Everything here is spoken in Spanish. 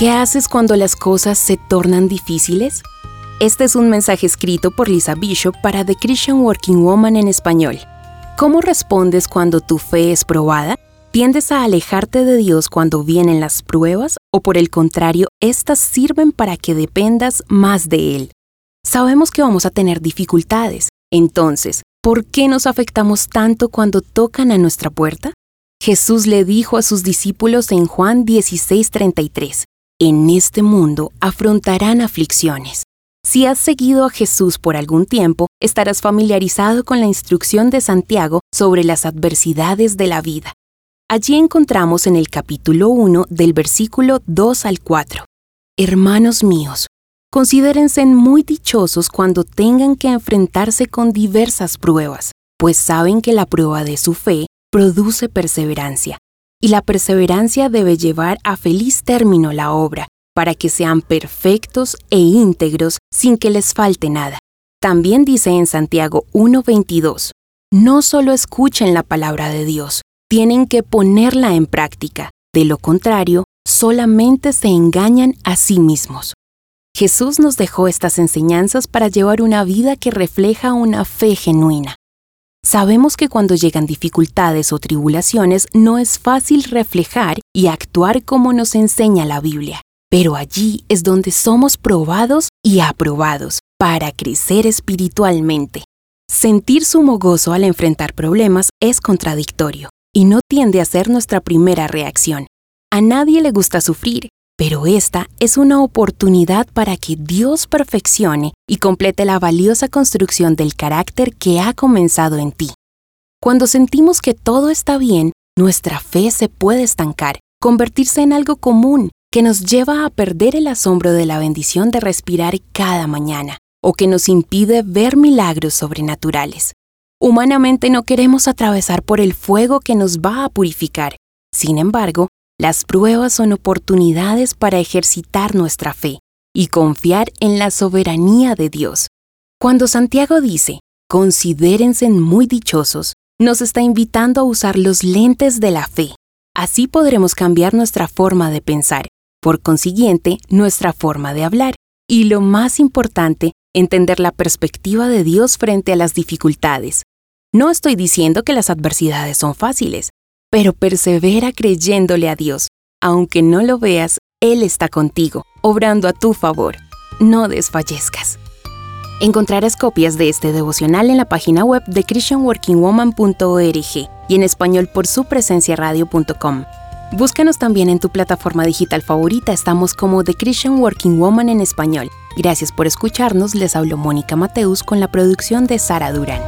¿Qué haces cuando las cosas se tornan difíciles? Este es un mensaje escrito por Lisa Bishop para The Christian Working Woman en español. ¿Cómo respondes cuando tu fe es probada? ¿Tiendes a alejarte de Dios cuando vienen las pruebas o por el contrario, éstas sirven para que dependas más de Él? Sabemos que vamos a tener dificultades, entonces, ¿por qué nos afectamos tanto cuando tocan a nuestra puerta? Jesús le dijo a sus discípulos en Juan 16:33, en este mundo afrontarán aflicciones. Si has seguido a Jesús por algún tiempo, estarás familiarizado con la instrucción de Santiago sobre las adversidades de la vida. Allí encontramos en el capítulo 1 del versículo 2 al 4. Hermanos míos, considérense muy dichosos cuando tengan que enfrentarse con diversas pruebas, pues saben que la prueba de su fe produce perseverancia y la perseverancia debe llevar a feliz término la obra, para que sean perfectos e íntegros sin que les falte nada. También dice en Santiago 1:22, no solo escuchen la palabra de Dios, tienen que ponerla en práctica, de lo contrario, solamente se engañan a sí mismos. Jesús nos dejó estas enseñanzas para llevar una vida que refleja una fe genuina. Sabemos que cuando llegan dificultades o tribulaciones no es fácil reflejar y actuar como nos enseña la Biblia, pero allí es donde somos probados y aprobados para crecer espiritualmente. Sentir sumo gozo al enfrentar problemas es contradictorio y no tiende a ser nuestra primera reacción. A nadie le gusta sufrir, pero esta es una oportunidad para que Dios perfeccione y complete la valiosa construcción del carácter que ha comenzado en ti. Cuando sentimos que todo está bien, nuestra fe se puede estancar, convertirse en algo común que nos lleva a perder el asombro de la bendición de respirar cada mañana, o que nos impide ver milagros sobrenaturales. Humanamente no queremos atravesar por el fuego que nos va a purificar. Sin embargo, las pruebas son oportunidades para ejercitar nuestra fe y confiar en la soberanía de Dios. Cuando Santiago dice, considérense muy dichosos, nos está invitando a usar los lentes de la fe. Así podremos cambiar nuestra forma de pensar, por consiguiente, nuestra forma de hablar, y lo más importante, entender la perspectiva de Dios frente a las dificultades. No estoy diciendo que las adversidades son fáciles, pero persevera creyéndole a Dios. Aunque no lo veas, Él está contigo, obrando a tu favor. No desfallezcas. Encontrarás copias de este devocional en la página web de christianworkingwoman.org y en español por su presencia radio.com. Búscanos también en tu plataforma digital favorita, estamos como The Christian Working Woman en español. Gracias por escucharnos, les habló Mónica Mateus con la producción de Sara Durán.